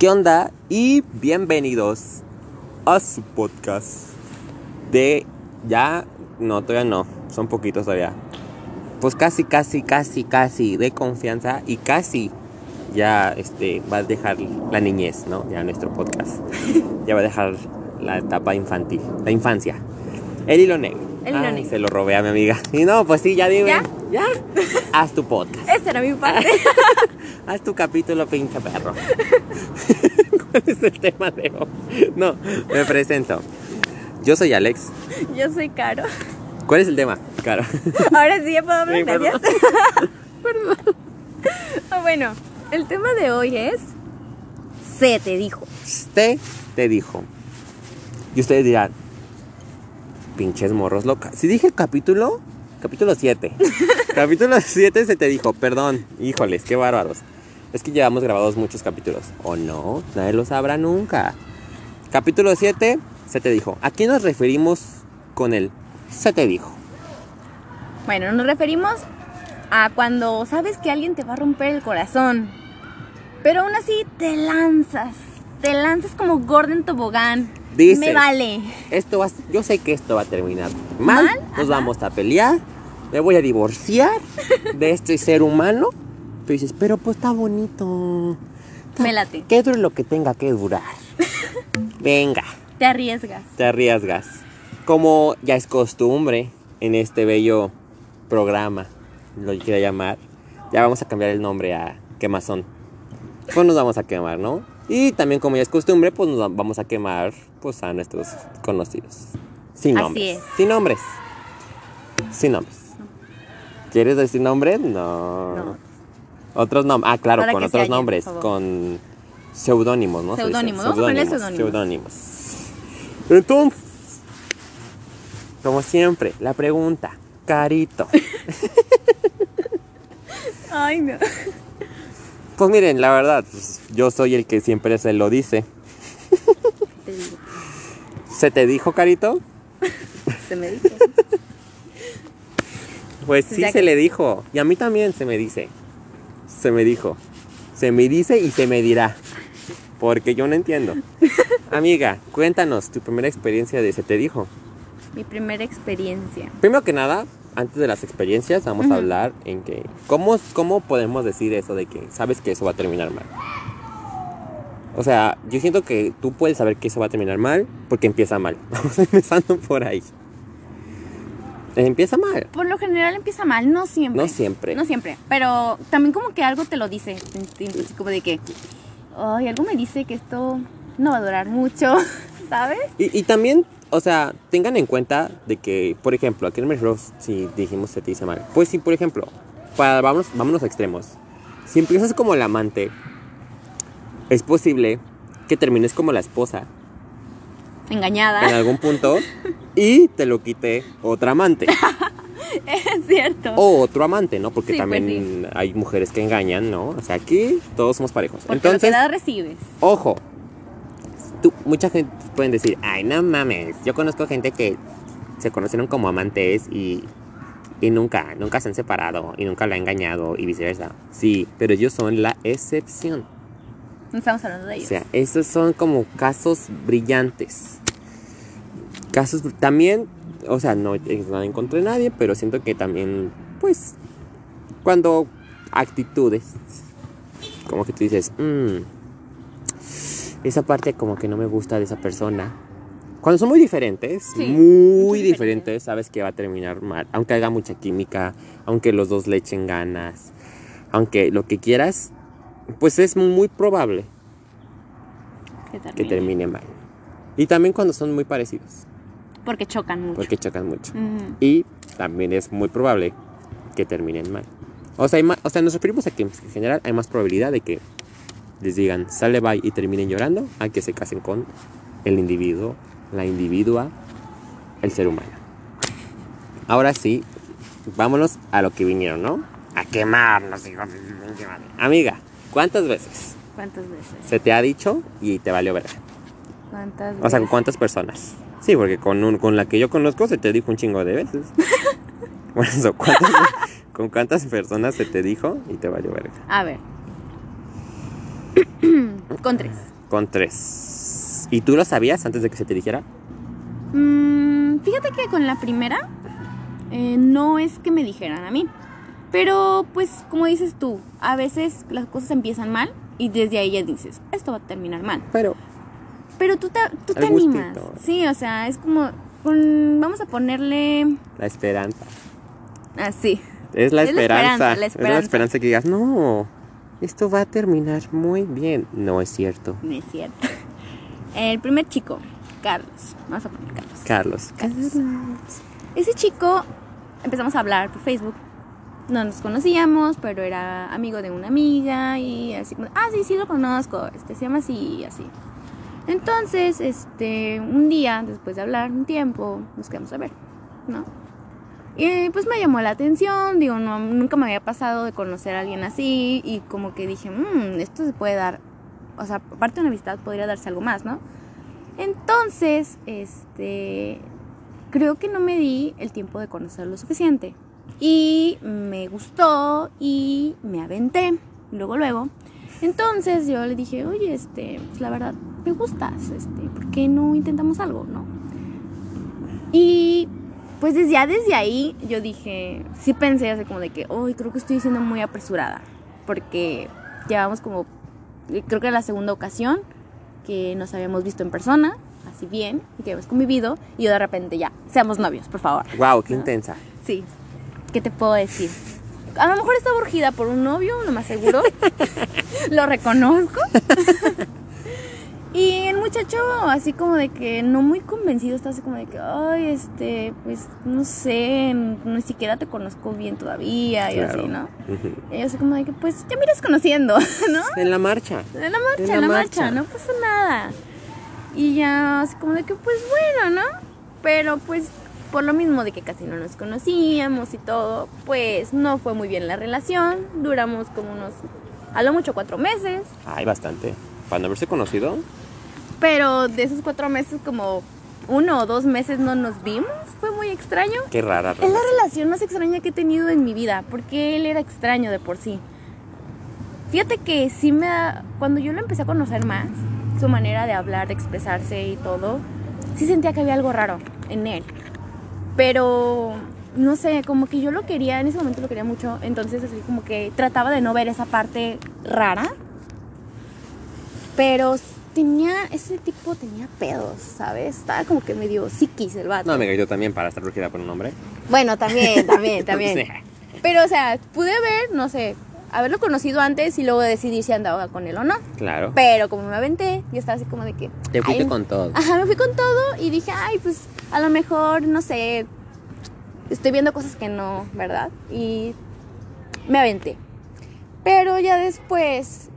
¿Qué onda? Y bienvenidos a su podcast de ya, no, todavía no, son poquitos todavía. Pues casi, casi, casi, casi de confianza y casi ya este va a dejar la niñez, ¿no? Ya nuestro podcast. ya va a dejar la etapa infantil, la infancia. El hilo negro. El hilo Ay, negro. Se lo robé a mi amiga. Y no, pues sí, ya dime. ¿Ya? Ya. Haz tu podcast. Esa era mi parte. Haz tu capítulo, pinche perro. ¿Cuál es el tema de hoy? No, me presento. Yo soy Alex. Yo soy Caro. ¿Cuál es el tema? Claro. Ahora sí ya puedo hablar, Sí, perdón. gracias. Ah, bueno, el tema de hoy es. Se te dijo. Te te dijo. Y ustedes dirán, pinches morros locas. Si dije capítulo, capítulo 7. capítulo 7 se te dijo, perdón, híjoles, qué bárbaros. Es que llevamos grabados muchos capítulos. O no, nadie lo sabrá nunca. Capítulo 7 se te dijo. ¿A quién nos referimos con el se te dijo? Bueno, nos referimos a cuando sabes que alguien te va a romper el corazón. Pero aún así te lanzas. Te lanzas como Gordon Tobogán. Dices, Me vale. Esto va, yo sé que esto va a terminar mal. ¿Mal? Nos Ajá. vamos a pelear. Me voy a divorciar de este ser humano. Pero dices, pero pues está bonito. Está- Me late. Que dure lo que tenga que durar. Venga, Te arriesgas. te arriesgas. Como ya es costumbre en este bello programa, lo quiera llamar, ya vamos a cambiar el nombre a Quemazón. Pues nos vamos a quemar, ¿no? Y también como ya es costumbre, pues nos va- vamos a quemar pues a nuestros conocidos. Sin Así nombres. es. Sin nombres. Sin nombres. ¿Quieres decir nombres? No. No. Otros nombres. Ah, claro, Para con otros hallen, nombres. Con seudónimos, ¿no? Seudónimos, vamos a ponerle Seudónimos. Entonces, como siempre, la pregunta. Carito. Ay, no. Pues miren, la verdad, pues, yo soy el que siempre se lo dice. Te digo. ¿Se te dijo, Carito? Se me dijo. Pues sí, Ya se que- le dijo. Y a mí también se me dice. Se me dijo. Se me dice y se me dirá. Porque yo no entiendo. Amiga, cuéntanos tu primera experiencia de se te dijo. Mi primera experiencia. Primero que nada, antes de las experiencias, vamos a hablar en que. ¿cómo, ¿Cómo podemos decir eso de que sabes que eso va a terminar mal? O sea, yo siento que tú puedes saber que eso va a terminar mal porque empieza mal. Vamos empezando por ahí. Empieza mal. Por lo general empieza mal, no siempre. No siempre. No siempre. Pero también como que algo te lo dice. así Como de que, ay, algo me dice que esto no va a durar mucho, ¿sabes? Y, y también, o sea, tengan en cuenta de que, por ejemplo, aquí en me refiero si dijimos se te dice mal. Pues sí, por ejemplo, para, vámonos, vámonos a extremos. Si empiezas como el amante, es posible que termines como la esposa Engañada. en algún punto y te lo quite otra amante. es cierto. O otro amante, ¿no? Porque Sí, pues también hay mujeres que engañan, ¿no? O sea, aquí todos somos parejos. Porque Entonces, lo que recibes. Ojo, tú, mucha gente pueden decir, ay, no mames, yo conozco gente que se conocieron como amantes y, y nunca, nunca se han separado y nunca la ha engañado y viceversa. Sí, pero ellos son la excepción. No estamos hablando de O ellos. sea, esos son como casos brillantes. Casos también, o sea, no es nada en contra de nadie, pero siento que también, pues, cuando actitudes, como que tú dices, "Mm, esa parte como que no me gusta de esa persona. Cuando son muy diferentes, Sí, muy diferentes, diferentes. sabes que va a terminar mal. Aunque haga mucha química, aunque los dos le echen ganas, aunque lo que quieras, pues es muy probable que termine mal. Y también cuando son muy parecidos, Porque chocan mucho. porque chocan mucho. Y también es muy probable que terminen mal. O sea, hay o sea, nos referimos a que en general hay más probabilidad de que les digan sale bye y terminen llorando a que se casen con el individuo, la individua, el ser humano. Ahora sí, vámonos a lo que vinieron, ¿no? A quemarnos, hijos. Amiga, ¿cuántas veces ¿Cuántas veces? se te ha dicho y te valió verga? ¿Cuántas O sea, ¿con veces? cuántas personas? Sí, porque con, un- con la que yo conozco se te dijo un chingo de veces. Por eso, ¿cuántas- ¿con cuántas personas se te dijo y te valió verga? A ver. Con tres. Con tres. ¿Y tú lo sabías antes de que se te dijera? Mm, fíjate que con la primera eh, no es que me dijeran a mí. Pero pues como dices tú, a veces las cosas empiezan mal y desde ahí ya dices, esto va a terminar mal. Pero. Pero tú te, tú te animas. Sí, o sea, es como, con- vamos a ponerle La esperanza. así. Es la Es la esperanza. Es la esperanza. que digas, no, esto va a terminar muy bien. No es cierto. No es cierto. El primer chico, Carlos. Vamos a poner Carlos. Carlos. Ese chico empezamos a hablar por Facebook. No nos conocíamos, pero era amigo de una amiga y así como, ah, sí, sí lo conozco, este se llama así y así. Entonces, este, un día, después de hablar un tiempo, nos quedamos a ver, ¿no? Y pues me llamó la atención, digo, no, nunca me había pasado de conocer a alguien así y como que dije, mmm, esto se puede dar, o sea, aparte de una amistad podría darse algo más, ¿no? Entonces, este, creo que no me di el tiempo de conocer lo suficiente. Y me gustó y me aventé, luego, luego. Entonces yo le dije, oye, este, pues la verdad, me gustas, este, ¿por qué no intentamos algo, no? Y pues desde ya desde ahí yo dije, sí pensé así como de que, hoy creo que estoy siendo muy apresurada, porque llevamos como, creo que era la segunda ocasión que nos habíamos visto en persona, así bien, y que habíamos convivido, y yo de repente ya, seamos novios, por favor. Wow, qué ¿No? intensa. Sí, ¿qué te puedo decir? A lo mejor estaba urgida por un novio, no me aseguro. lo reconozco. Y el muchacho, así como de que no muy convencido, está así como de que, ay, este, pues no sé, ni siquiera te conozco bien todavía, y Claro. así, ¿no? Ujú. Y yo así como de que, pues ya me irás conociendo, ¿no? En la marcha. En la marcha, En la, marcha. marcha. no pasa nada. Y ya así como de que, pues bueno, ¿no? Pero pues por lo mismo de que casi no nos conocíamos y todo, pues no fue muy bien la relación. Duramos como unos, a lo mucho cuatro meses. Ay, bastante. Para no haberse conocido. Pero de esos cuatro meses como uno o dos meses no nos vimos. Fue muy extraño. Qué rara Es la relación. relación más extraña que he tenido en mi vida, porque él era extraño de por sí. Fíjate que sí me da, cuando yo lo empecé a conocer más, su manera de hablar, de expresarse y todo, sí sentía que había algo raro en él. Pero no sé, como que yo lo quería, en ese momento lo quería mucho, entonces así como que trataba de no ver esa parte rara. Pero tenía, ese tipo tenía pedos, ¿sabes? Estaba como que medio psiquis el vato. No, me yo también para estar urgida por un hombre. Bueno, también, también, también. Sí. Pero, o sea, pude ver, no sé, haberlo conocido antes y luego decidir si andaba con él o no. Claro. Pero como me aventé, yo estaba así como de que... Te fuiste ay, con todo. Ajá, me fui con todo y dije, ay, pues a lo mejor, no sé, estoy viendo cosas que no, ¿verdad? Y me aventé. Pero ya después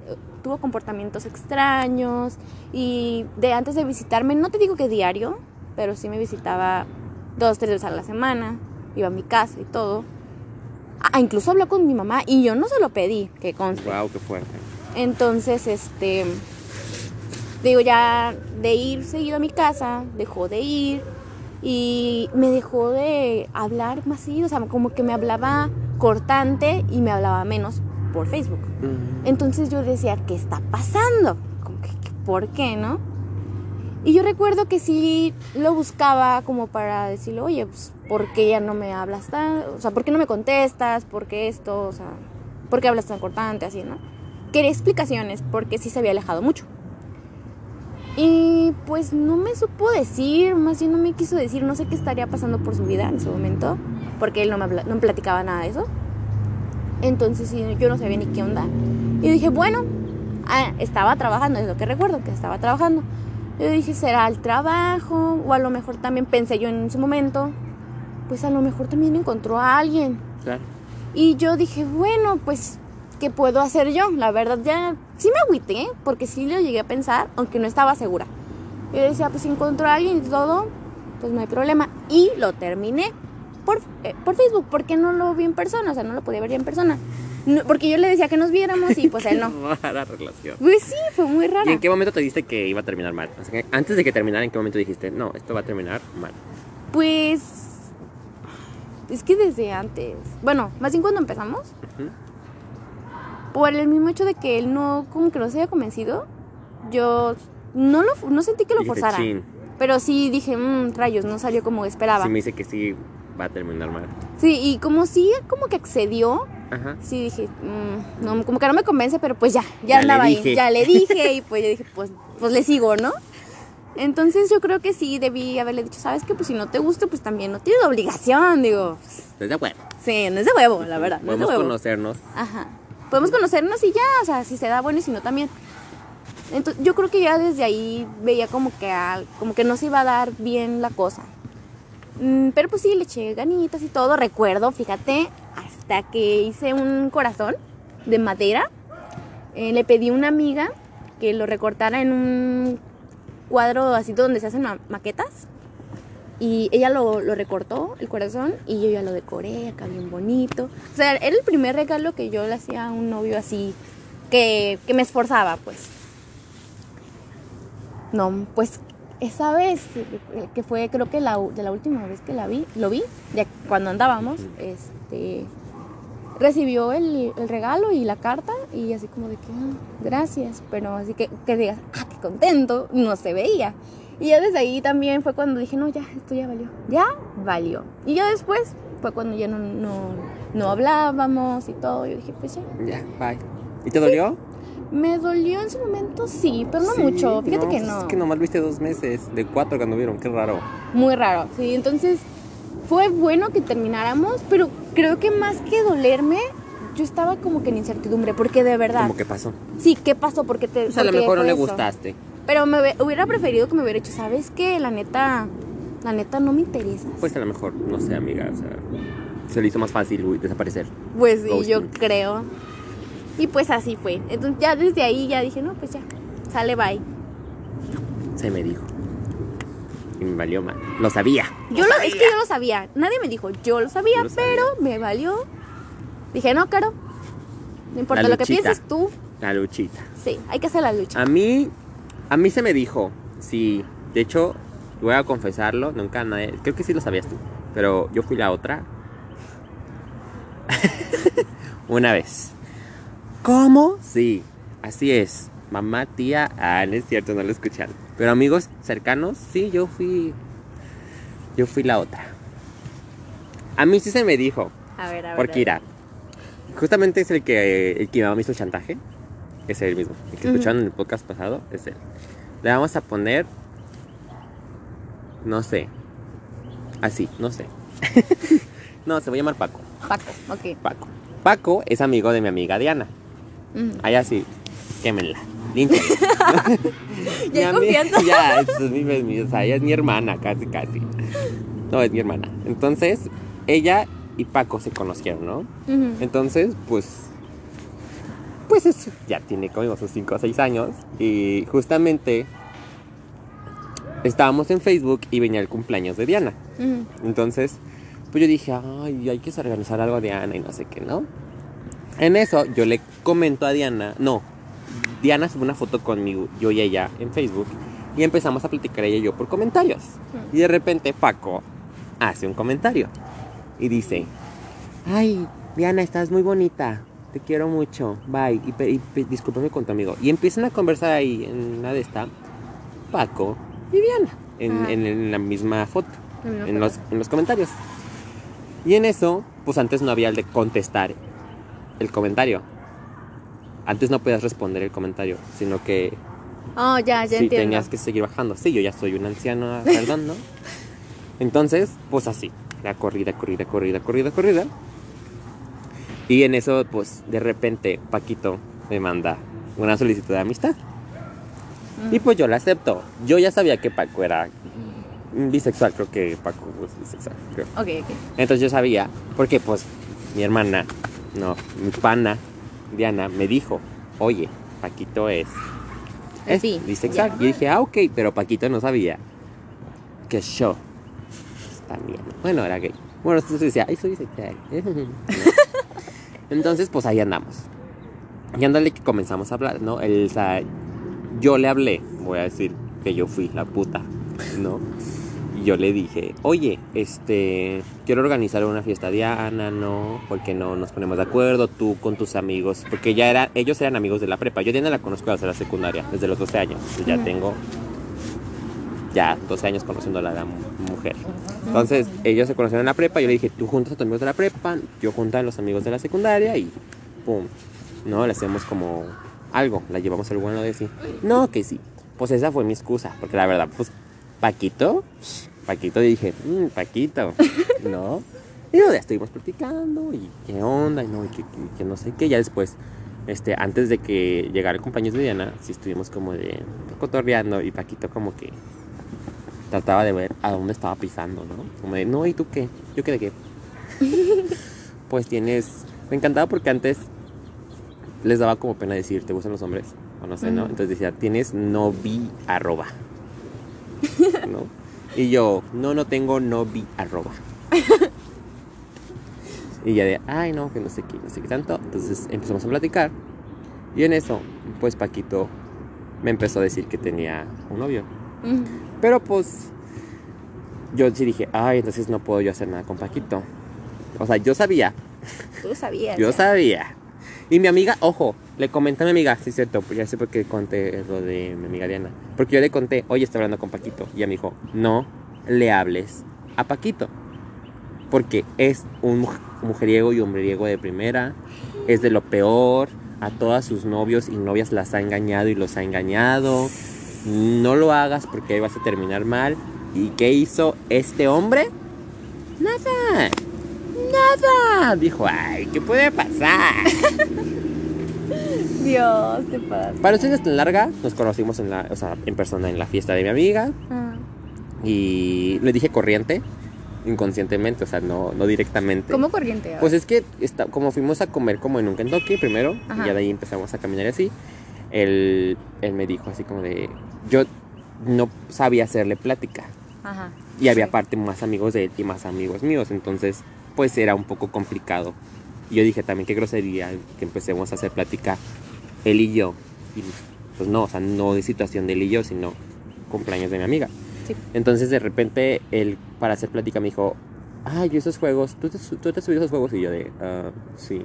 tuvo comportamientos extraños y de antes de visitarme, no te digo que diario, pero sí me visitaba dos, tres veces a la semana, iba a mi casa y todo. Ah, incluso habló con mi mamá y yo no se lo pedí, que conste. Wow, qué fuerte. Entonces, este, digo, ya de ir seguido a mi casa, dejó de ir y me dejó de hablar más seguido, o sea, como que me hablaba cortante y me hablaba menos por Facebook. Entonces yo decía, ¿qué está pasando? Como que, ¿Por qué, no? Y yo recuerdo que sí lo buscaba como para decirle, oye, pues, ¿por qué ya no me hablas tan? O sea, ¿por qué no me contestas? ¿Por qué esto? O sea, ¿por qué hablas tan cortante? Así, ¿no? Quería explicaciones porque sí se había alejado mucho. Y pues no me supo decir, más bien no me quiso decir, no sé qué estaría pasando por su vida en ese momento, porque él no me, no me platicaba nada de eso. Entonces yo no sabía ni qué onda. Y dije, bueno, ah, estaba trabajando, es lo que recuerdo, que estaba trabajando. Yo dije, será el trabajo, o a lo mejor también pensé yo en ese momento, pues a lo mejor también encontró a alguien. Claro. Y yo dije, bueno, pues, ¿qué puedo hacer yo? La verdad, ya sí me agüité, porque sí lo llegué a pensar, aunque no estaba segura. Yo decía, pues si encontró a alguien y todo, pues no hay problema. Y lo terminé por, eh, por Facebook, porque no lo vi en persona, o sea, no lo podía ver ya en persona. No, porque yo le decía que nos viéramos y pues él no. Rara relación. Pues sí, fue muy rara. ¿Y en qué momento te diste que iba a terminar mal? O sea, que antes de que terminara, ¿en qué momento dijiste, no, esto va a terminar mal? Pues es que desde antes, bueno, más bien cuando empezamos, por el mismo hecho de que él no, como que no se había convencido, yo no lo no sentí que lo Dijiste, forzara. "Chin". Pero sí dije, mmm, rayos, no salió como esperaba. Sí me dice que sí va a terminar mal. Sí, y como sí, como que accedió, Ajá. sí dije, mm, no, como que no me convence, pero pues ya, ya, andaba ahí, dije. ya le dije y pues yo dije, pues, pues le sigo, ¿no? Entonces yo creo que sí debí haberle dicho, ¿sabes qué? Pues si no te gusta, pues también no tienes obligación, digo. Entonces, de acuerdo. Sí, no es de huevo, la verdad, no es de Podemos huevo. conocernos. Ajá. Podemos conocernos y ya, o sea, si se da bueno y si no también. Entonces, yo creo que ya desde ahí veía como que, como que no se iba a dar bien la cosa. Mm, pero pues sí, le eché ganitas y todo. Recuerdo, fíjate, hasta que hice un corazón de madera. Eh, le pedí a una amiga que lo recortara en un cuadro así donde se hacen ma- maquetas. Y ella lo, lo recortó, el corazón, y yo ya lo decoré acá bien bonito. O sea, era el primer regalo que yo le hacía a un novio así, que, que me esforzaba, pues. No, pues esa vez, que fue creo que la, de la última vez que la vi, lo vi, cuando andábamos, este, recibió el, el regalo y la carta y así como de que, "Ah, gracias, pero así que, que digas, ah, qué contento, no se veía. Y ya desde ahí también fue cuando dije, no, ya, esto ya valió, ya valió. Y ya después fue cuando ya no, no, no hablábamos y todo, yo dije, pues ya. Ya, bye. ¿Y te dolió? Me dolió en su momento, sí, pero no Sí, mucho, fíjate no, que pues no. Es que nomás viste dos meses, de cuatro cuando vieron, qué raro. Muy raro, sí. Entonces fue bueno que termináramos, pero creo que más que dolerme, yo estaba como que en incertidumbre, porque de verdad. Como que pasó. Sí, ¿qué pasó? Porque te. Pues a lo mejor no le eso. gustaste. Pero me hubie- hubiera preferido que me hubiera hecho, ¿sabes qué? La neta, la neta no me interesa. Pues a lo mejor, no sé, amiga, o sea, se le hizo más fácil uy, desaparecer. Pues sí, yo creo. Y pues así fue. Entonces ya desde ahí ya dije, no, pues ya, sale bye. Se me dijo. Y me valió mal. Lo sabía. Yo lo, es que yo lo sabía. Nadie me dijo, yo lo sabía, Yo lo sabía. pero me valió. Dije, no, Caro. No importa lo que pienses tú. La luchita. Sí, hay que hacer la lucha. A mí, a mí se me dijo, sí, de hecho, voy a confesarlo, nunca nadie, creo que sí lo sabías tú, pero yo fui la otra. Una vez. ¿Cómo? Sí, así es. Mamá, tía, ah, no es cierto, no lo escucharon. Pero amigos cercanos, sí, yo fui, yo fui la otra. A mí sí se me dijo, A ver, a ver. porque irá. Justamente es el que, el que mi mamá me hizo chantaje. Es el mismo. El que escucharon en el podcast pasado es él. Le vamos a poner. No sé. Así, no sé. no, se va a llamar Paco. Paco, ok. Paco. Paco es amigo de mi amiga Diana. Allá sí. Quémenla. Línchenla. Ya hay confianza. Ya, es mi, o sea, ella es mi hermana, casi, casi. No, es mi hermana. Entonces, ella y Paco se conocieron, ¿no? Entonces, pues. Pues es- ya tiene como sus 5 o 6 años. Y justamente. Estábamos en Facebook y venía el cumpleaños de Diana. Entonces, pues yo dije, ay, hay que organizar algo a Diana y no sé qué, ¿no? En eso yo le comento a Diana, no, Diana sube una foto conmigo, yo y ella en Facebook, y empezamos a platicar ella y yo por comentarios. Y de repente Paco hace un comentario y dice, ay, Diana, estás muy bonita, te quiero mucho, bye, y, y discúlpame con tu amigo. Y empiezan a conversar ahí en la de esta, Paco y Diana, en, Ah. en- en la misma foto La misma en foto. los, en los comentarios. Y en eso, pues antes no había el de contestar el comentario. Antes no podías responder el comentario, sino que Oh, ya, ya sí entiendo. tenías que seguir bajando. Sí, yo ya soy un anciano, perdón, ¿no? Entonces, pues así, la corrida, corrida, corrida, corrida, corrida. Y en eso, pues de repente, Paquito me manda una solicitud de amistad. Mm. Y pues yo la acepto. Yo ya sabía que Paco era bisexual, creo que Paco es bisexual, creo. Ok, ok. Entonces yo sabía, porque pues mi hermana, no, mi pana, Diana, me dijo, oye, Paquito es, es Sí, bisexual. Y dije, ah, ok, pero Paquito no sabía que yo también. Bueno, era gay. Bueno, entonces decía, ay, soy bisexual. Entonces, pues ahí andamos. Y ándale que comenzamos a hablar, ¿no? El, o sea, yo le hablé, voy a decir que yo fui la puta, ¿no? yo le dije, oye, este, quiero organizar una fiesta Diana, ¿no? Porque no nos ponemos de acuerdo, tú con tus amigos, porque ya era, ellos eran amigos de la prepa. Yo Diana la conozco desde la secundaria, desde los 12 años. Ya tengo, ya 12 años conociendo a la mu- mujer. Entonces, ellos se conocieron en la prepa, yo le dije, tú juntas a tus amigos de la prepa, yo junto a los amigos de la secundaria y pum, ¿no? Le hacemos como algo, la llevamos al bueno de sí. No, que sí. Pues esa fue mi excusa, porque la verdad, pues, Paquito, Paquito dije, "Mm, Paquito, ¿no? Y ya estuvimos platicando y qué onda, y no, y que, que- que no sé qué, ya después, este, antes de que llegara el cumpleaños de Diana, sí estuvimos como de cotorreando y Paquito como que trataba de ver a dónde estaba pisando, ¿no? Como de, no, ¿y tú qué? ¿Yo qué de qué? pues tienes, me encantaba porque antes les daba como pena decir, ¿te gustan los hombres? O no sé, ¿no? Entonces decía, tienes novi arroba. ¿No? Y yo, no, no tengo novi arroba. y ya de, ay, no, que no sé qué, no sé qué tanto. Entonces empezamos a platicar. Y en eso, pues Paquito me empezó a decir que tenía un novio. Pero pues, yo sí dije, ay, entonces no puedo yo hacer nada con Paquito. O sea, yo sabía, Tú sabías. yo ya. sabía. Y mi amiga, ojo, le comenté a mi amiga, sí es cierto, pues ya sé por qué conté lo de mi amiga Diana. Porque yo le conté, oye, estoy hablando con Paquito. Y ella me dijo, no le hables a Paquito. Porque es un muj- mujeriego y hombreriego de primera. Es de lo peor. A todas sus novios y novias las ha engañado y los ha engañado. No lo hagas porque vas a terminar mal. ¿Y qué hizo este hombre? Nada. Nada. Dijo, ay, ¿qué puede pasar? Dios, te pasa. Para ser tan larga, nos conocimos en, la, o sea, en persona en la fiesta de mi amiga. Ah. Y le dije corriente, inconscientemente, o sea, no, no directamente. ¿Cómo corriente? Pues es que está, como fuimos a comer como en un Kentucky primero, Ajá. y ya de ahí empezamos a caminar así, él, él me dijo así como de, yo no sabía hacerle plática. Ajá. Y había aparte más amigos de él y más amigos míos, entonces pues era un poco complicado. Y yo dije también qué grosería que empecemos a hacer plática él y yo. Y pues no, o sea, no de situación de él y yo, sino cumpleaños de mi amiga. Sí. Entonces de repente él para hacer plática me dijo, ay, yo esos juegos, ¿tú te, tú te has subido esos juegos? Y yo de, ah, sí.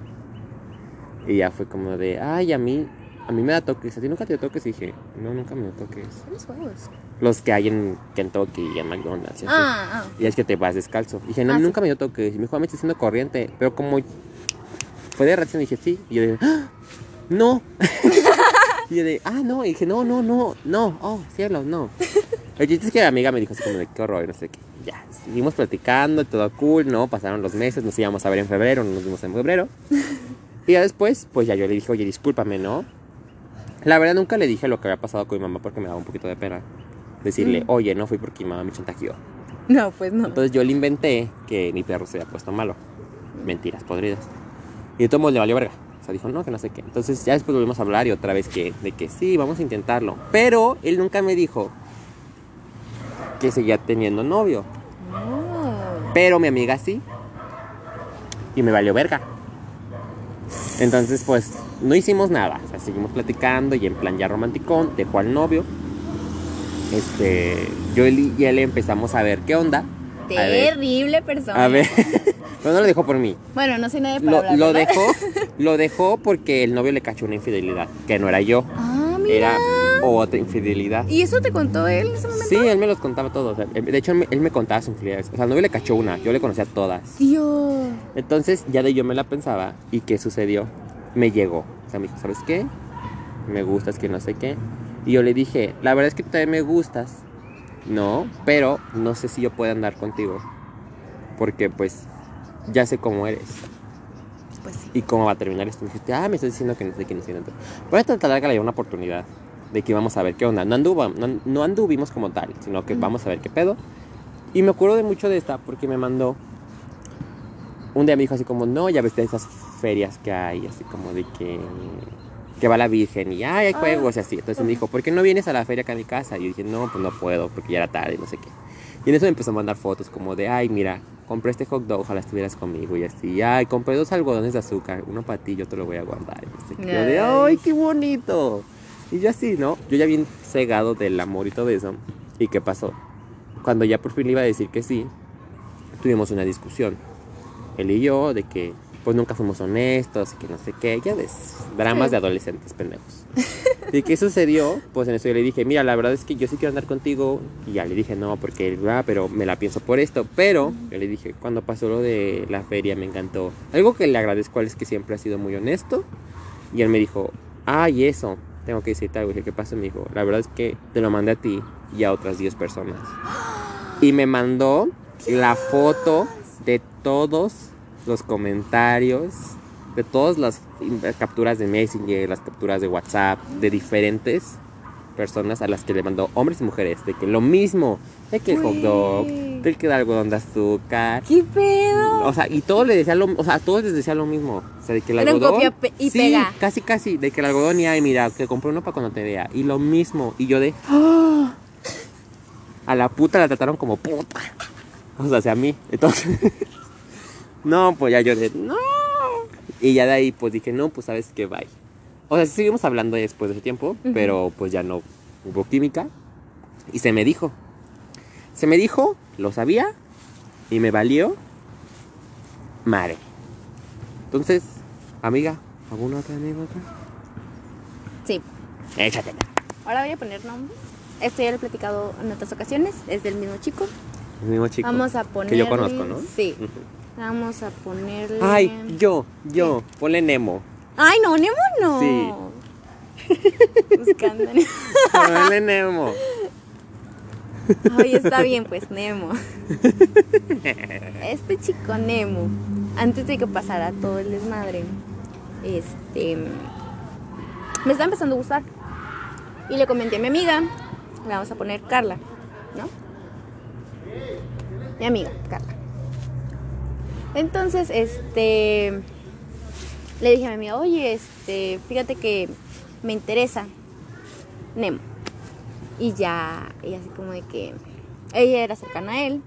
Y ya fue como de, ay, a mí, a mí me da toques, a ti nunca te da toques. Y dije, no, nunca me da toques. ¿Cuáles juegos? Los que hay en Kentucky y en McDonald's. y así. Ah, ah. Y es que te vas descalzo. Dije, no, Ah, sí. nunca me dio toques. Y me dijo, ah, me está haciendo corriente. Pero como fue de reacción, dije, sí. Y yo dije, ¡Ah! no. y yo de, ah, no. Y dije, no, no, no, no. Oh, cielo, no. El chiste es que la amiga me dijo así como de, qué horror, y no sé qué. Ya, seguimos platicando, todo cool, ¿no? Pasaron los meses, nos íbamos a ver en febrero, no nos vimos en febrero. Y ya después, pues ya yo le dije, oye, discúlpame, ¿no? La verdad nunca le dije lo que había pasado con mi mamá porque me daba un poquito de pena. Decirle, Mm. oye, no fui porque mi mamá me chantajeó. No, pues no. Entonces yo le inventé que mi perro se había puesto malo. Mentiras podridas. Y de todo modo le valió verga. O sea, dijo, no, que no sé qué. Entonces ya después volvimos a hablar y otra vez que, de que sí, vamos a intentarlo. Pero él nunca me dijo que seguía teniendo novio. Oh. Pero mi amiga sí. Y me valió verga. Entonces, pues, no hicimos nada. O sea, seguimos platicando y en plan ya romanticón, dejó al novio. Este, yo y él empezamos a ver qué onda. A ver, Terrible persona. a ver. Pero no lo dejó por mí. Bueno, no sé nadie para Lo, hablar. lo dejó, lo dejó porque el novio le cachó una infidelidad, que no era yo, Ah, mira. era otra infidelidad. ¿Y eso te contó él en ese momento? Sí, él me los contaba todos. De hecho, él me, él me contaba sus infidelidades. O sea, el novio le cachó una, yo le conocía todas. Dios. Entonces, ya de yo me la pensaba. ¿Y qué sucedió? Me llegó. O sea, me dijo, ¿sabes qué? Me gustas, que no sé qué. Y yo le dije, la verdad es que también me gustas. No, pero no sé si yo puedo andar contigo. Porque, pues, ya sé cómo eres. Pues sí. ¿Y cómo va a terminar esto? Me dijiste, ah, me estás diciendo que no sé qué, no sé qué. Voy a tratar de darle una oportunidad. De que vamos a ver qué onda. No, anduvo, no, no anduvimos como tal, sino que vamos a ver qué pedo. Y me acuerdo de mucho de esta porque me mandó. Un día me dijo así como, no, ya ves de esas ferias que hay, así como de que. Que va la Virgen y ay, hay Ah, juegos y así. Entonces me dijo, ¿por qué no vienes a la feria acá a mi casa? Y yo dije, no, pues no puedo, porque ya era tarde y no sé qué. Y en eso me empezó a mandar fotos como de, ay, mira, compré este hot dog, ojalá estuvieras conmigo. Y así, ay, compré dos algodones de azúcar, uno para ti, yo te lo voy a guardar. Y sé qué. Yo de, Ay. ay, qué bonito. Y yo así, ¿no? Yo ya bien cegado del amor y todo eso. ¿Y qué pasó? cuando ya por fin le iba a decir que sí, tuvimos una discusión. Él y yo, de que pues nunca fuimos honestos y que no sé qué, ya ves, dramas Sí. de adolescentes pendejos. ¿Y qué sucedió? Pues en eso yo le dije, mira, la verdad es que yo sí quiero andar contigo. Y ya le dije, no, porque, ah, pero me la pienso por esto. Pero, yo le dije, cuando pasó lo de la feria me encantó. Algo que le agradezco a él es que siempre ha sido muy honesto. Y él me dijo, ay, eso, tengo que decirte algo. Y dije, ¿qué pasó? Me dijo, la verdad es que te lo mandé a ti y a otras 10 personas. Y me mandó la foto de todos los comentarios, de todas las capturas de Messenger, las capturas de WhatsApp, de diferentes personas a las que le mandó hombres y mujeres, de que lo mismo, de que el hot dog, del que el algodón de azúcar. ¿Qué pedo? O sea, y todos le decían lo, o sea, a todos les decía lo mismo. O sea, de que el Era algodón. copia y sí, pega. casi casi, de que el algodón y ay, mira, que compré uno para cuando te vea. Y lo mismo. Y yo de. ¡ah! A la puta la trataron como puta. O sea, hacia mí. Entonces. no, pues ya yo de. No. Y ya de ahí, pues dije, no, pues sabes que bye. O sea, sí seguimos hablando después de ese tiempo, pero pues ya no hubo química. Y se me dijo. Se me dijo, lo sabía, y me valió madre. Entonces, amiga, ¿alguna otra anécdota? Sí. Échatela. Ahora voy a poner nombres. Esto ya lo he platicado en otras ocasiones. Es del mismo chico. El mismo chico. Vamos a ponerle... Que yo conozco, ¿no? Sí. Vamos a ponerle... Ay, yo, yo, ponle Nemo. Ay, no, Nemo no. Sí. Buscando Nemo. Ponle Nemo. Ay, está bien, pues Nemo. Este chico Nemo, antes de que pasara todo el desmadre, este, me está empezando a gustar. Y le comenté a mi amiga, le vamos a poner Carla, ¿no? Mi amiga, Carla. Entonces, este, le dije a mi amiga, oye, este, fíjate que me interesa Nemo. Y ya, ella así como de que ella era cercana a él.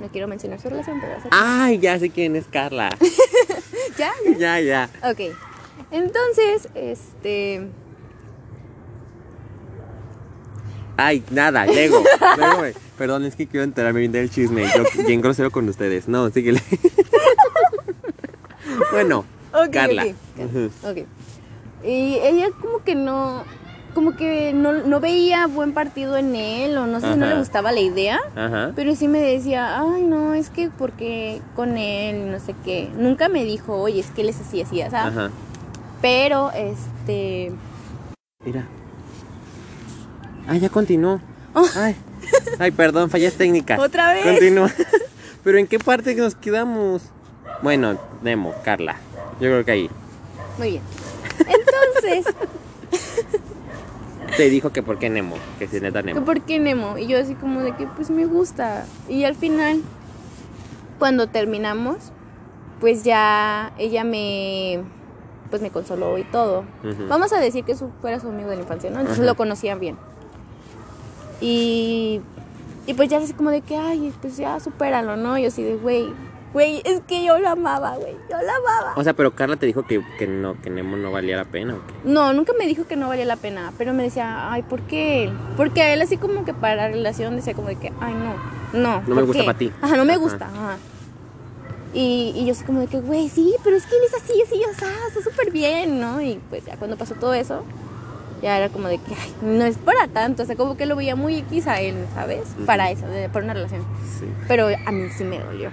No quiero mencionar su relación, pero. Ay, ya sé quién es Carla. ¿Ya? ya, ya. Ok. Entonces, este. Ay, nada, Lego. Luego, güey. Perdón, es que quiero enterarme bien del chisme. Yo bien grosero con ustedes. No, síguele. bueno, Carla. ok, Ujú. Ok. Y ella como que no. Como que no, no veía buen partido en él, o no sé si no le gustaba la idea. Ajá. Pero sí me decía, ay, no, es que porque con él, no sé qué. Nunca me dijo, oye, es que él es así, así, ¿sabes? Ajá. Pero, este. Mira. Ah, ya continuó. Oh. Ay. Ay, perdón, fallas técnicas. ¿Otra vez? Continúa. Pero ¿en qué parte nos quedamos? Bueno, Nemo, Carla. Yo creo que ahí. Muy bien. Entonces, Te dijo que por qué Nemo, que si neta que Nemo. ¿por qué Nemo? Y yo así como de que pues me gusta. Y al final, cuando terminamos, pues ya ella me pues me consoló y todo. Vamos a decir que su, fuera su amigo de la infancia, ¿no? Entonces lo conocían bien. Y, y pues ya así como de que, ay, pues ya supéralo, ¿no? Y así de, güey, güey, es que yo lo amaba, güey, yo lo amaba. O sea, pero Carla te dijo que, que no, que Nemo no valía la pena o qué. No, nunca me dijo que no valía la pena, pero me decía, ay, ¿por qué él? Porque a él así como que para la relación decía como de que, ay, no, no. No me ¿por gusta qué?". pa' ti. Ajá, no me Ajá. gusta, ajá. Y, y yo así como de que, güey, sí, pero es que él es así, así, o sea, está súper bien, ¿no? Y pues ya cuando pasó todo eso, ya era como de que, ay, no es para tanto, o sea, como que lo veía muy X a él, ¿sabes? Para eso, de- para una relación. Sí. Pero a mí sí me dolió.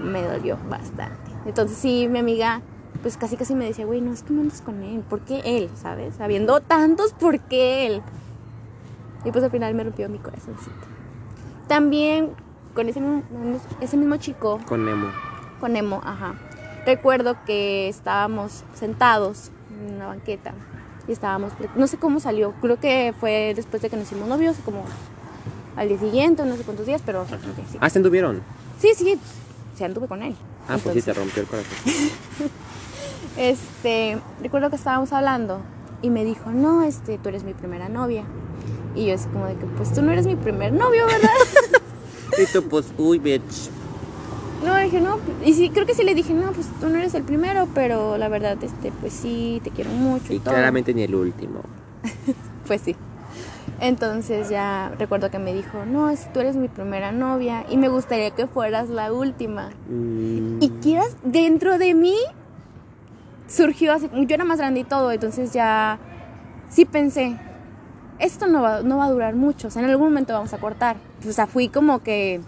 Me dolió bastante. Entonces sí, mi amiga, pues casi casi me decía, güey, no es que no andes con él. ¿Por qué él? ¿Sabes? Habiendo tantos, ¿por qué él? Y pues al final me rompió mi corazoncito. También con ese, mismo- ese mismo chico, Con Nemo. con Emo, ajá. Recuerdo que estábamos sentados en una banqueta y estábamos, no sé cómo salió, creo que fue después de que nos hicimos novios, como al día siguiente, no sé cuántos días, pero sí. Ah, se anduvieron. Sí, sí, se anduve con él. Ah, pues sí, te rompió el corazón. Este, recuerdo que estábamos hablando y me dijo, no, este, tú eres mi primera novia. Y yo así como de que, pues tú no eres mi primer novio, ¿verdad? Y tú, pues, uy, bitch. No, dije, no, y sí, creo que sí le dije, no, pues tú no eres el primero, pero la verdad, este, pues sí, te quiero mucho y, Y todo. claramente ni el último. Pues sí. Entonces ya recuerdo que me dijo, no, es- tú eres mi primera novia y me gustaría que fueras la última. Mm, Y quieras, dentro de mí surgió así, yo era más grande y todo, entonces ya sí pensé, esto no va, no va a durar mucho, o sea, en algún momento vamos a cortar. O sea, fui como que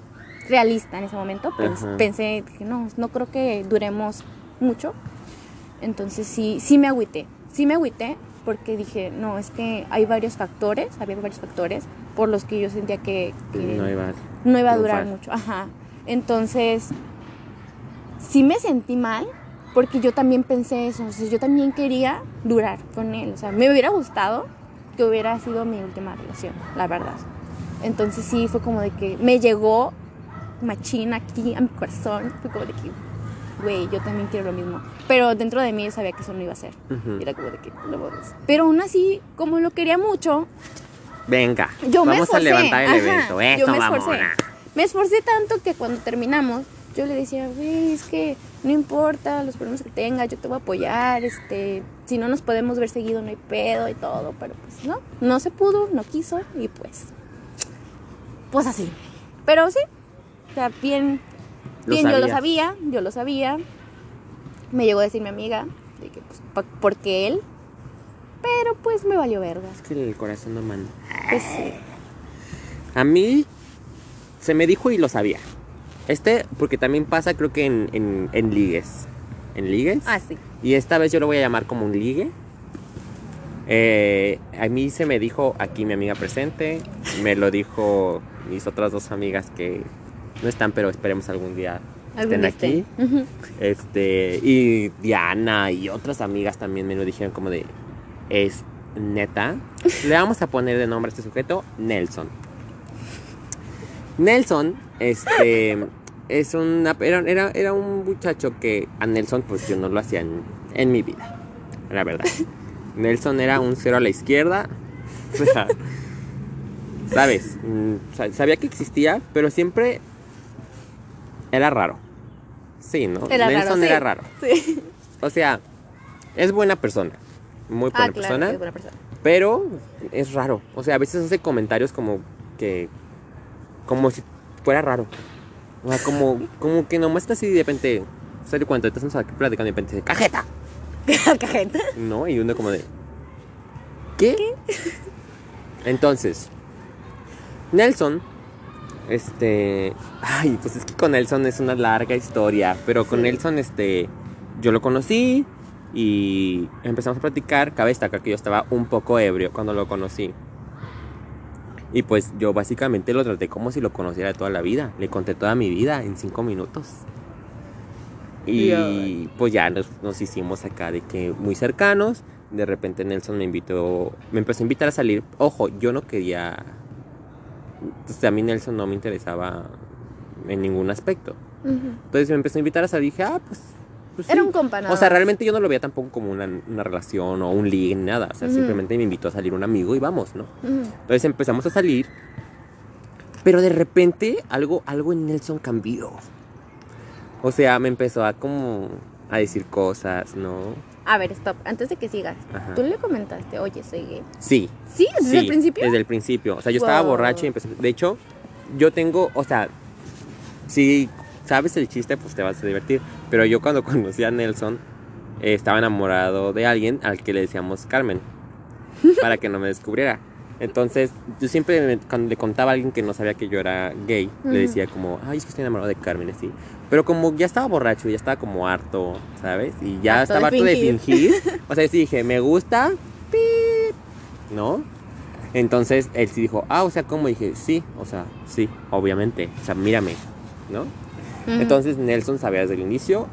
realista en ese momento, Ajá. pensé, dije, no, no creo que duremos mucho. Entonces sí, sí me agüité, sí me agüité porque dije, no, es que hay varios factores, había varios factores por los que yo sentía que, que no iba a- no iba a durar triunfar. mucho. Ajá. Entonces, sí me sentí mal porque yo también pensé eso. O sea, yo también quería durar con él. O sea, me hubiera gustado que hubiera sido mi última relación, la verdad. Entonces sí, fue como de que me llegó machina aquí a mi corazón. Fue como de que, güey, yo también quiero lo mismo. Pero dentro de mí yo sabía que eso no iba a ser. Ujú. Y Era como de que, no mames. Pero aún así, como lo quería mucho, Venga, yo me vamos a esforcé. levantar el Ajá, evento. yo Esto, me esforcé. mamona. Me esforcé tanto que cuando terminamos, yo le decía, güey, es que no importa los problemas que tengas, yo te voy a apoyar, este, si no nos podemos ver seguido no hay pedo y todo, pero pues no, no se pudo, no quiso y pues, pues así. Pero sí, sea, bien, Lo bien yo lo sabía, yo lo sabía. Me llegó a decir mi amiga, de que pues, porque él, pero pues me valió vergas. Es que el corazón no manda. Pues sí. A mí se me dijo y lo sabía. Este, porque también pasa creo que en, en, en ligues. En ligues. Ah, sí. Y esta vez yo lo voy a llamar como un ligue. Eh, a mí se me dijo aquí mi amiga presente. Me lo dijo mis otras dos amigas que no están, pero esperemos algún día estén aquí. Este, y Diana y otras amigas también me lo dijeron como de, es neta. Le vamos a poner de nombre a este sujeto Nelson. Nelson, este, es una, era, era, era un muchacho que a Nelson pues yo no lo hacía en, en mi vida, la verdad. Nelson era un cero a la izquierda. O sea, ¿Sabes? Mm, sa- Sabía que existía, pero siempre era raro. Sí, ¿no? Era Nelson raro, sí. era raro. Sí. O sea, es buena persona. Muy buena Ah, claro, persona. es buena persona. Pero es raro. O sea, a veces hace comentarios como que. Como si fuera raro. O sea, como, como que nomás está así de repente. Se da cuenta, estás aquí platicando y de repente dice, ¡cajeta! Cajeta. ¿No? Y uno como de. ¿Qué? Entonces. Nelson. Este. Ay, pues es que con Nelson es una larga historia. Pero con Sí. Nelson, este. Yo lo conocí. Y empezamos a platicar. Cabe destacar que yo estaba un poco ebrio cuando lo conocí. Y pues yo básicamente lo traté como si lo conociera de toda la vida. Le conté toda mi vida en cinco minutos. Y Dios. pues ya nos, nos hicimos acá de que muy cercanos. De repente Nelson me invitó, me empezó a invitar a salir. Ojo, yo no quería. Pues a mí Nelson no me interesaba en ningún aspecto. Entonces me empezó a invitar a salir y dije, ah, pues. pues Era sí. un compa nada O sea, realmente yo no lo veía tampoco como una, una relación o un ligue ni nada. O sea, simplemente me invitó a salir un amigo y vamos, ¿no? Entonces empezamos a salir. Pero de repente algo, algo en Nelson cambió. O sea, me empezó a como a decir cosas, ¿no? A ver, stop. Antes de que sigas, Ajá. tú le comentaste, oye, soy gay. Sí. ¿Sí? ¿Desde sí, el principio? Desde el principio. O sea, yo estaba borracho y empecé. De hecho, yo tengo, o sea, si sabes el chiste, pues te vas a divertir. Pero yo cuando conocí a Nelson, eh, estaba enamorado de alguien al que le decíamos Carmen. Para que no me descubriera. Entonces, yo siempre me- cuando le contaba a alguien que no sabía que yo era gay, le decía como, ay, es que estoy enamorado de Carmen, así. Pero como ya estaba borracho, ya estaba como harto, ¿sabes? Y ya Harto de estaba harto de fingir. O sea, yo sí dije, me gusta, pip, ¿no? Entonces él sí dijo, ah, o sea, ¿cómo? Y dije, sí, o sea, sí, obviamente, o sea, mírame, ¿no? Entonces Nelson sabía desde el inicio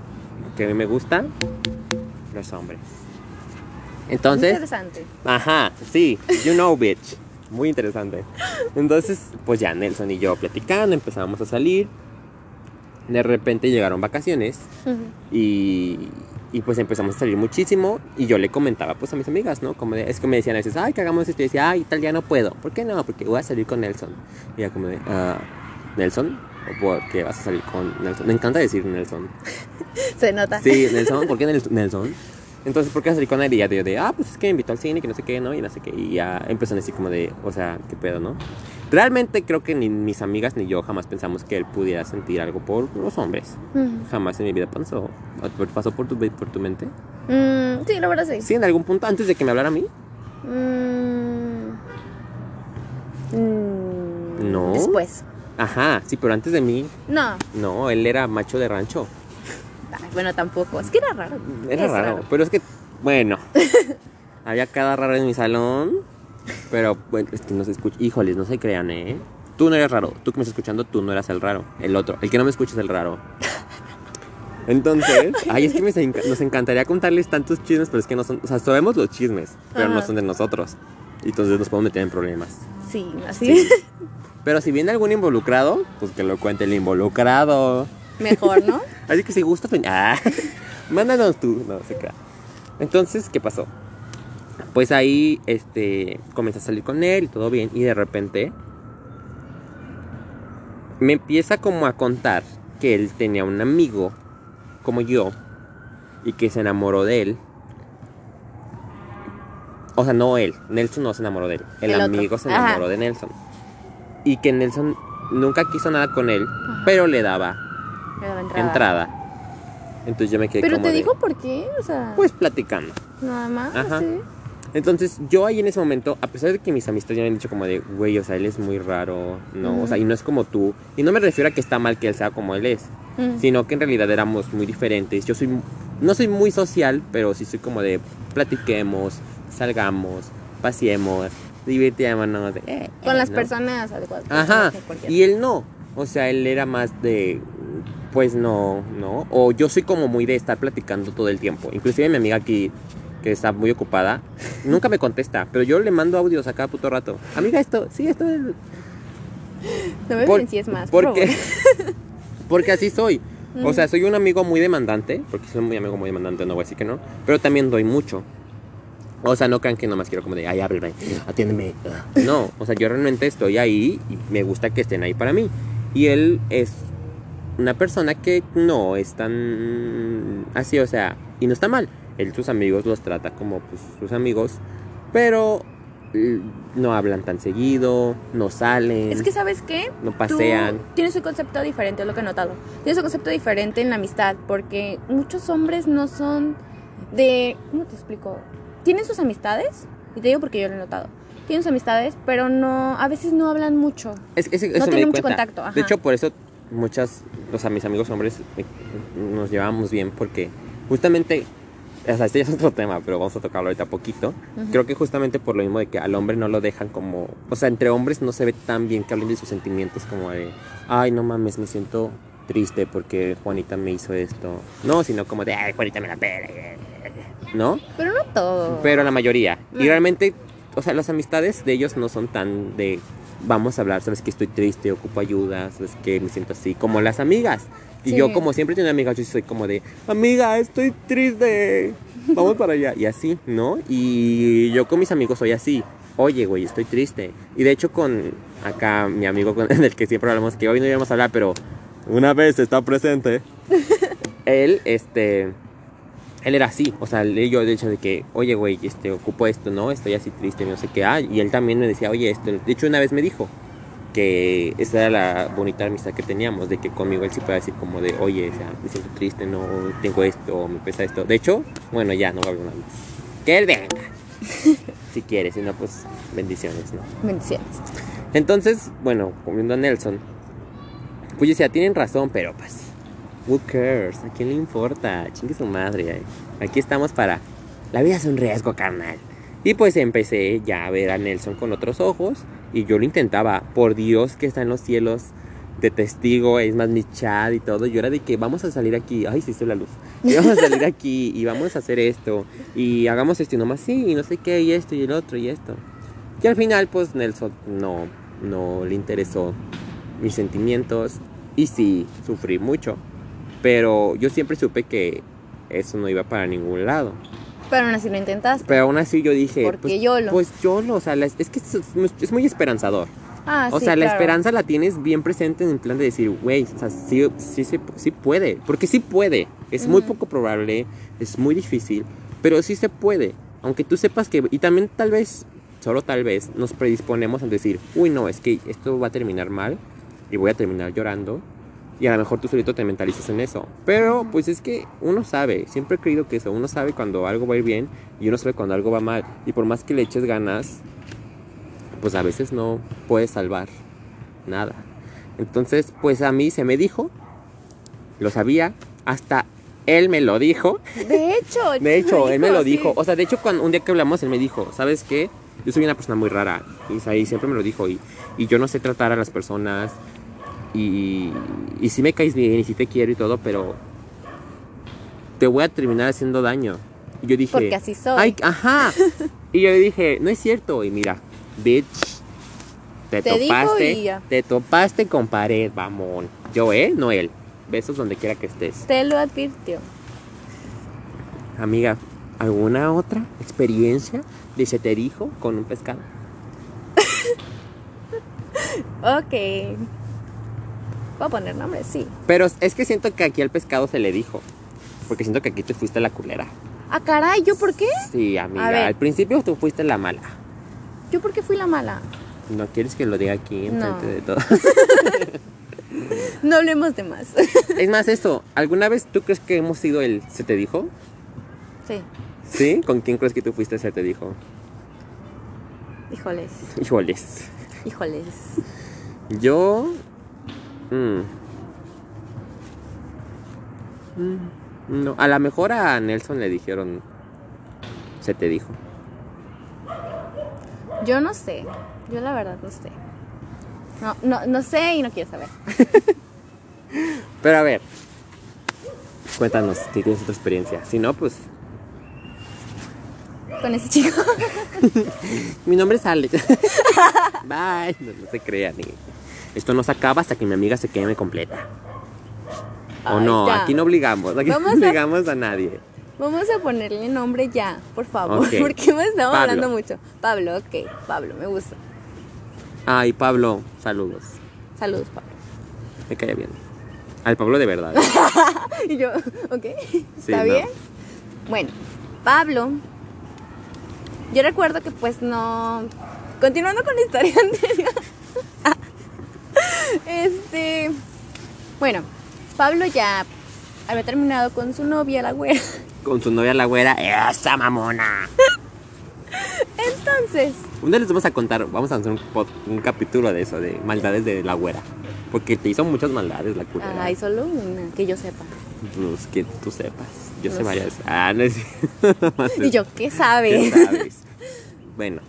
que a mí me gustan los hombres. Entonces, Interesante. ajá, sí, you know, bitch. Muy interesante. Entonces, pues ya Nelson y yo platicando, empezamos a salir. De repente llegaron vacaciones Ujú. y, y pues empezamos a salir muchísimo y yo le comentaba pues a mis amigas, ¿no? Como de- es que me decían a veces, ay, que hagamos esto y decía, ay, tal día no puedo. ¿Por qué no? Porque voy a salir con Nelson. Y ya como de, "Ah, ¿Nelson? ¿O por qué vas a salir con Nelson? Me encanta decir Nelson. Se nota. Sí, Nelson, ¿por qué Nel- Nelson? Entonces, ¿por qué con él? Y ya de, de, ah, pues es que me invitó al cine, que no sé qué, ¿no? Y no sé qué. Y ya empezaron así como de, o sea, qué pedo, ¿no? Realmente creo que ni mis amigas ni yo jamás pensamos que él pudiera sentir algo por los hombres. Mm. Jamás en mi vida pasó. ¿Pasó por tu, por tu mente? Mm, sí, la verdad sí. Sí, en algún punto, antes de que me hablara a mí. Mm. Mm, No. Después. Ajá, sí, pero antes de mí, No. no, él era macho de rancho. Ay, bueno, tampoco. Es que era raro. Era raro, pero es que, bueno, había cada raro en mi salón, pero bueno, es que no se escucha. Híjoles, no se crean, ¿eh? Tú no eres raro, tú que me estás escuchando, tú no eras el raro, el otro, el que no me escucha es el raro. Entonces, ay, es que nos encantaría contarles tantos chismes, pero es que no son, o sea, sabemos los chismes, pero no son de nosotros. Y entonces nos podemos meter en problemas. Sí, así. Sí. Pero si viene algún involucrado, pues que lo cuente el involucrado. Mejor, ¿no? Así que si gustas, ven- ah, mándanos tú. No, se crea. Entonces, ¿qué pasó? Pues ahí, este, comencé a salir con él y todo bien. Y de repente, me empieza como a contar que él tenía un amigo como yo y que se enamoró de él. O sea, no él, Nelson no se enamoró de él. El, El otro. amigo se Ajá. enamoró de Nelson. Y que Nelson nunca quiso nada con él, pero le daba Entrada. entrada. Entonces yo me quedé Pero como te de, dijo por qué, o sea, pues platicando. nada más. Ajá. sí. Entonces yo ahí en ese momento, a pesar de que mis amistades ya me han dicho como de, güey, o sea, él es muy raro, no, o sea, y no es como tú. Y no me refiero a que está mal que él sea como él es, sino que en realidad éramos muy diferentes. Yo soy, no soy muy social, pero sí soy como de, platiquemos, salgamos, paseemos, divirtiémonos. eh, Con eh, las ¿no? personas adecuadas. Ajá. Y él no. O sea, él era más de. Pues no, no. O yo soy como muy de estar platicando todo el tiempo. Inclusive mi amiga aquí, que está muy ocupada, nunca me contesta. Pero yo le mando audios a cada puto rato. Amiga, esto, sí, esto es. No me por- evidencies más, por Porque, porque así soy. O sea, soy un amigo muy demandante. Porque soy un amigo muy demandante, no voy a decir que no. Pero también doy mucho. O sea, no crean que nomás quiero como de, ay, ábreme, atiéndeme. No, o sea, yo realmente estoy ahí y me gusta que estén ahí para mí. Y él es una persona que no es tan así, o sea, y no está mal. Él sus amigos los trata como pues, sus amigos, pero mm, no hablan tan seguido, no salen, Es que, ¿sabes qué? no pasean. Tú tienes un concepto diferente, es lo que he notado. Tienes un concepto diferente en la amistad, porque muchos hombres no son de... ¿Cómo te explico? Tienen sus amistades, y te digo porque yo lo he notado. Tienen sus amistades, pero no, a veces no hablan mucho. Es, No me tiene di mucho cuenta. contacto, ajá. De hecho, por eso muchas, o sea, mis amigos hombres eh, nos llevamos bien porque justamente, o sea, este ya es otro tema, pero vamos a tocarlo ahorita poquito. Creo que justamente por lo mismo de que al hombre no lo dejan como, o sea, entre hombres no se ve tan bien que hablen de sus sentimientos como de, ay, no mames, me siento triste porque Juanita me hizo esto. No, sino como de, ay, Juanita me la pela. ¿No? Pero no todo. Pero la mayoría. Y No. realmente, o sea, las amistades de ellos no son tan de vamos a hablar, sabes que estoy triste, ocupo ayuda, sabes que me siento así, como las amigas. Y Sí. yo como siempre tengo amigas, yo soy como de, amiga, estoy triste, vamos para allá. Y así, ¿no? Y yo con mis amigos soy así, oye, güey, estoy triste. Y de hecho con acá mi amigo con el que siempre hablamos, que hoy no íbamos a hablar, pero una vez está presente, él, este... Él era así, o sea, yo de hecho de que, oye, güey, este, ocupo esto, ¿no? Estoy así triste, no sé qué. Ah, y él también me decía, oye, esto. De hecho, una vez me dijo que esa era la bonita amistad que teníamos, de que conmigo él sí puede decir como de, oye, o sea, me siento triste, no tengo esto, me pesa esto. De hecho, bueno, ya, no va a hablar nada más. Que él venga. si quiere, si no, pues bendiciones, ¿no? Bendiciones. Entonces, bueno, volviendo a Nelson, pues yo decía, tienen razón, pero pues, who cares? ¿A quién le importa? Chingue su madre. eh. Aquí estamos para. La vida es un riesgo, carnal. Y pues empecé ya a ver a Nelson con otros ojos. Y yo lo intentaba. Por Dios que está en los cielos de testigo, es más mi chat y todo. Yo era de que vamos a salir aquí. Ay, sí, está la luz. Y vamos a salir aquí y vamos a hacer esto. Y hagamos esto y nomás sí, y no sé qué, y esto y el otro y esto. Y al final, pues Nelson no, no le interesó mis sentimientos. Y sí, sufrí mucho. Pero yo siempre supe que eso no iba para ningún lado. Pero aún así lo intentaste. Pero aún así yo dije, Porque pues, YOLO. pues YOLO, o sea, la- es que es, es muy esperanzador. Ah, o sí, sea, la claro. esperanza la tienes bien presente en el plan de decir, güey, o sea, sí, sí, sí, sí puede. Porque sí puede. Es muy poco probable, es muy difícil, Pero sí se puede. Aunque tú sepas que. Y también tal vez, solo tal vez, nos predisponemos a decir, uy, no, es que esto va a terminar mal y voy a terminar llorando. Y a lo mejor tú solito te mentalizas en eso. Pero pues es que uno sabe, siempre he creído que eso, uno sabe cuando algo va a ir bien y uno sabe cuando algo va mal. Y por más que le eches ganas, pues a veces no puedes salvar nada. Entonces, pues a mí se me dijo, lo sabía, hasta él me lo dijo. De hecho, De hecho, él me lo dijo. O sea, de hecho, cuando un día que hablamos, él me dijo, ¿sabes qué? Yo soy una persona muy rara. Y, o sea, y siempre me lo dijo. Y, y yo no sé tratar a las personas. Y, y sí me caes bien y sí te quiero y todo, pero te voy a terminar haciendo daño. Y yo dije... Porque así soy. Ay, ajá. y yo le dije, no es cierto. Y mira, bitch, te, topaste, te topaste con pared, mamón. Yo, ¿eh? No él. Besos donde quiera que estés. Te lo advirtió. Amiga, ¿alguna otra experiencia de se te dijo con un pescado? Ok. ¿Puedo poner nombre? Sí. Pero es que siento que aquí al pescado se le dijo. Porque siento que aquí te fuiste la culera. Ah, caray, ¿yo por qué? Sí, amiga. Al principio tú fuiste la mala. ¿Yo por qué fui la mala? ¿No quieres que lo diga aquí enfrente No. de todo? No hablemos de más. es más, eso. ¿Alguna vez tú crees que hemos sido el se te dijo? Sí. ¿Sí? ¿Con quién crees que tú fuiste se te dijo? Híjoles. Híjoles. Híjoles. Yo. Mm. Mm, No, a lo mejor a Nelson le dijeron. Se te dijo. Yo no sé. Yo la verdad no sé. No, no, no sé y no quiero saber. Pero a ver. Cuéntanos si tienes otra experiencia. Si no, pues. Con ese chico. Mi nombre es Alex. Bye. No, no se crean. ni- Esto no se acaba hasta que mi amiga se queme completa. O Ay, no, ya. aquí no obligamos. Aquí Vamos no a- obligamos a nadie. Vamos a ponerle nombre ya, por favor. Ok. Porque me estamos Pablo. hablando mucho. Pablo, ok. Pablo, me gusta. Ay, Pablo, saludos. Saludos, Pablo. Me cae bien. Al Pablo de verdad. Y yo, ok. ¿Está no. bien? Bueno, Pablo. Yo recuerdo que pues no. Continuando con la historia anterior. Este. Bueno, Pablo ya había terminado con su novia, la güera. Con su novia la güera. ¡Esa mamona! Entonces, Un día les vamos a contar, vamos a hacer un, un capítulo de eso, de maldades de la güera. Porque te hizo muchas maldades la culera. hay solo una que yo sepa. Pues que tú sepas. Yo No sé varias. Ah, no es. Y yo, ¿qué sabe? ¿Qué sabes? bueno,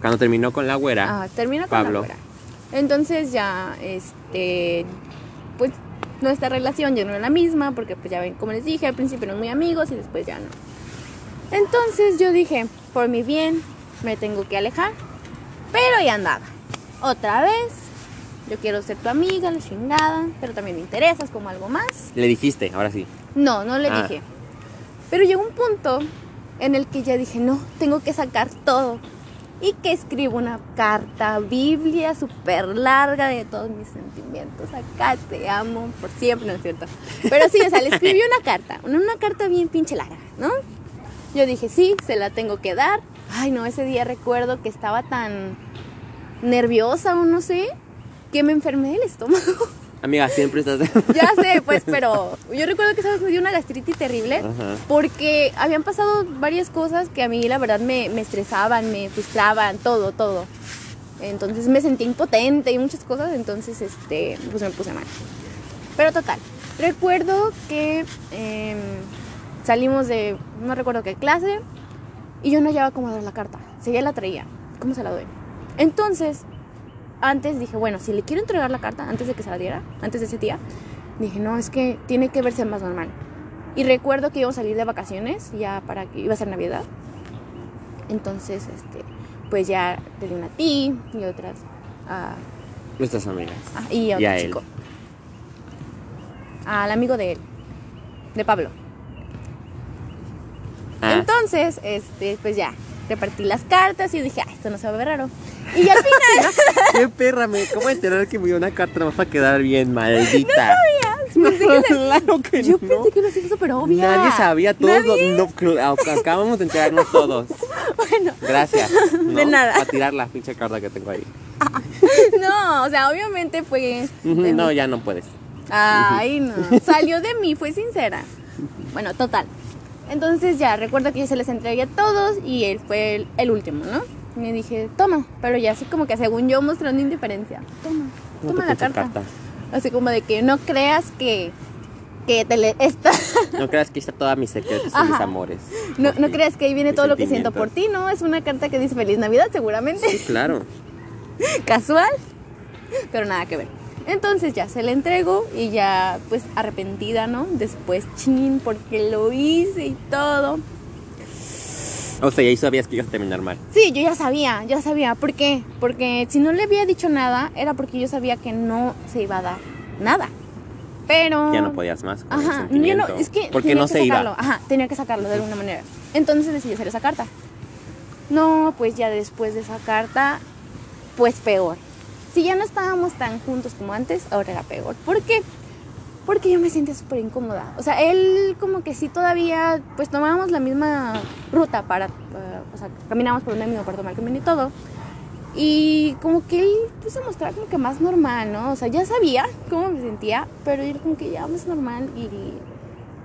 cuando terminó con la güera, Ah, termina con Pablo. la güera. Entonces ya, este, pues nuestra relación ya no era la misma, porque pues ya ven, como les dije, al principio eran muy amigos y después ya no. Entonces yo dije, por mi bien, me tengo que alejar, pero ya andaba. Otra vez, yo quiero ser tu amiga, la chingada, pero también me interesas como algo más. le dijiste, ahora sí. No, no le Ah. dije. Pero llegó un punto en el que ya dije, no, tengo que sacar todo. Y que escribo una carta, Biblia súper larga de todos mis sentimientos. Acá te amo por siempre, ¿no es cierto? Pero sí, o sea, le escribí una carta, una, una carta bien pinche larga, ¿no? Yo dije, sí, se la tengo que dar. Ay, no, ese día recuerdo que estaba tan nerviosa o no sé, que me enfermé del estómago. Amiga, siempre estás. Ya sé, pues, pero yo recuerdo que esa vez me dio una gastritis terrible Ajá. porque habían pasado varias cosas que a mí la verdad me, me estresaban, me frustraban, todo, todo. Entonces me sentí impotente y muchas cosas, entonces este, pues me puse mal. Pero total, recuerdo que em, salimos de, no recuerdo qué clase, y yo no hallaba cómo dar la carta. Si ella la traía, ¿cómo se la doy? Entonces, antes dije, bueno, si le quiero entregar la carta antes de que se la diera, antes de ese día, dije, no, es que tiene que verse más normal. Y recuerdo que íbamos a salir de vacaciones, ya para que iba a ser Navidad. Entonces, este, pues ya te di una a ti y otras a, Nuestras amigas. a- y a Y otro él. chico. Al amigo de él, de Pablo. Ah, Entonces, este, pues ya, repartí las cartas y dije, ah, esto no se va a ver raro. Y al final, qué perra, me acabo de enterar que me dio una carta nomás para quedar bien, maldita. Que se- claro que Yo no. pensé que a ser súper obvia. Nadie sabía, todos Nadie. no- no, acabamos de enterarnos todos. Bueno, Gracias. De nada. A tirar la pinche carta que tengo ahí. no, o sea, obviamente fue. No, mí. ya no puedes. Ay, no. Salió de mí, fue sincera. Bueno, total. Entonces ya, recuerdo que yo se les entregué a todos y él fue el, el último, ¿no? Me dije, toma, pero ya así como que según yo mostrando indiferencia. Toma, No toma la carta. Así como de que no creas que, que te le está. No creas que está todos mis secretos y mis amores. No, no creas que ahí viene todo lo que siento por ti, ¿no? Es una carta que dice Feliz Navidad, seguramente. Sí, claro. Casual, pero nada que ver. Entonces ya se le entregó y ya pues arrepentida, ¿no? Después, chin, porque lo hice y todo. O sea, ya sabías que ibas a terminar mal. Sí, yo ya sabía, ya sabía. ¿Por qué? Porque si no le había dicho nada, era porque yo sabía que no se iba a dar nada. Pero... Ya no podías más. con el Ajá, yo no, es que Porque tenía no que se sacarlo. iba. Ajá, tenía que sacarlo de alguna manera. Entonces decidí hacer esa carta. No, pues ya después de esa carta, pues peor. Si ya no estábamos tan juntos como antes, ahora era peor. ¿Por qué? Porque yo me sentía súper incómoda. O sea, él como que sí todavía, pues tomábamos la misma ruta para, para- o sea, caminamos por un mismo cuarto mal camino y todo. Y como que él pues, se mostraba como que más normal, ¿no? O sea, ya sabía cómo me sentía, pero era como que ya más normal y...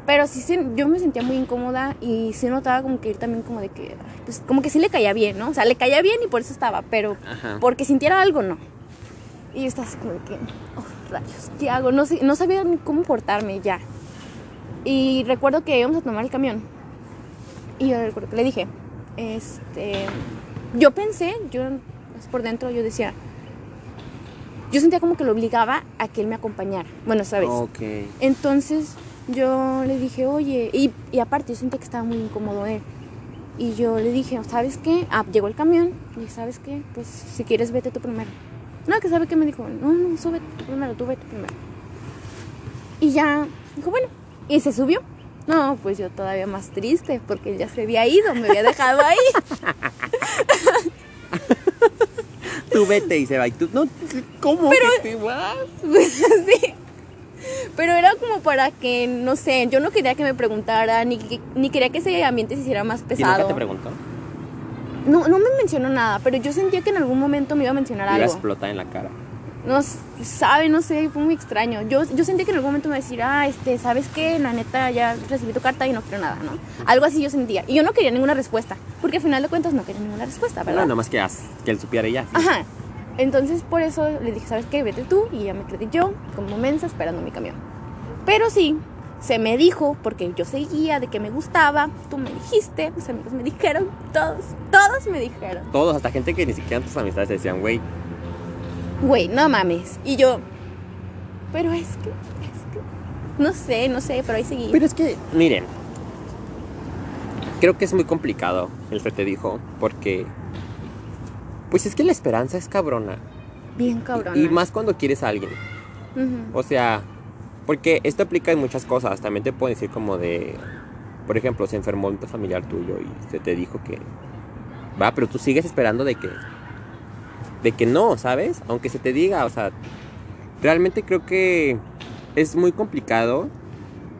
Pero sí, yo me sentía muy incómoda y sí notaba como que él también como de que, pues como que sí le caía bien, ¿no? O sea, le caía bien y por eso estaba, pero Ajá. porque sintiera algo, no. Y yo estaba así como de que, oh, rayos, ¿qué hago? No, sé, no sabía ni cómo portarme ya. Y recuerdo que íbamos a tomar el camión. Y yo recuerdo que le dije, este, yo pensé, yo por dentro yo decía, yo sentía como que lo obligaba a que él me acompañara. Bueno, ¿sabes? Ok. Entonces yo le dije, oye, y, y aparte yo sentía que estaba muy incómodo él. Y yo le dije, ¿sabes qué? Ah, llegó el camión. Y dije, ¿sabes qué? Pues si quieres, vete tú primero. No, que sabe qué me dijo, no, no, súbete tú primero, tú vete primero. Y ya, dijo, bueno, y se subió. No, pues yo todavía más triste, porque él ya se había ido, me había dejado ahí. Tú vete y se va. Y tú, no, ¿cómo que te vas? sí. Pero era como para que, no sé, yo no quería que me preguntara, ni, que- ni quería que ese ambiente se hiciera más ¿Y nunca pesado. te preguntó? No, no me mencionó nada, pero yo sentía que en algún momento me iba a mencionar Iba a algo. explotar en la cara. No sabe, no sé, fue muy extraño. Yo, yo sentía que en algún momento me iba a decir, ah, este, ¿sabes qué? La neta, ya recibí tu carta y no quiero nada, ¿no? Algo así yo sentía. Y yo no quería ninguna respuesta, porque al final de cuentas no quería ninguna respuesta, ¿verdad? No, nomás que, as- que él supiera ya. sí. Ajá. Entonces por eso le dije, ¿sabes qué? Vete tú y ya me quedé yo como mensa esperando mi camión. Pero sí, se me dijo, porque yo seguía de que me gustaba, tú me dijiste, mis amigos me dijeron, todos, todos me dijeron, Todos, hasta gente que ni siquiera tus amistades decían, güey, güey, no mames. Y yo, pero es que, es que, no sé, no sé, pero ahí seguí. Pero es que, miren, creo que es muy complicado el que te dijo, porque, pues es que la esperanza es cabrona. Bien cabrón. Y más cuando quieres a alguien. O sea, porque esto aplica en muchas cosas. También te puedo decir como de, por ejemplo, se enfermó un familiar tuyo y se te dijo que, va, pero tú sigues esperando de que, de que no, ¿sabes? Aunque se te diga, o sea, realmente creo que es muy complicado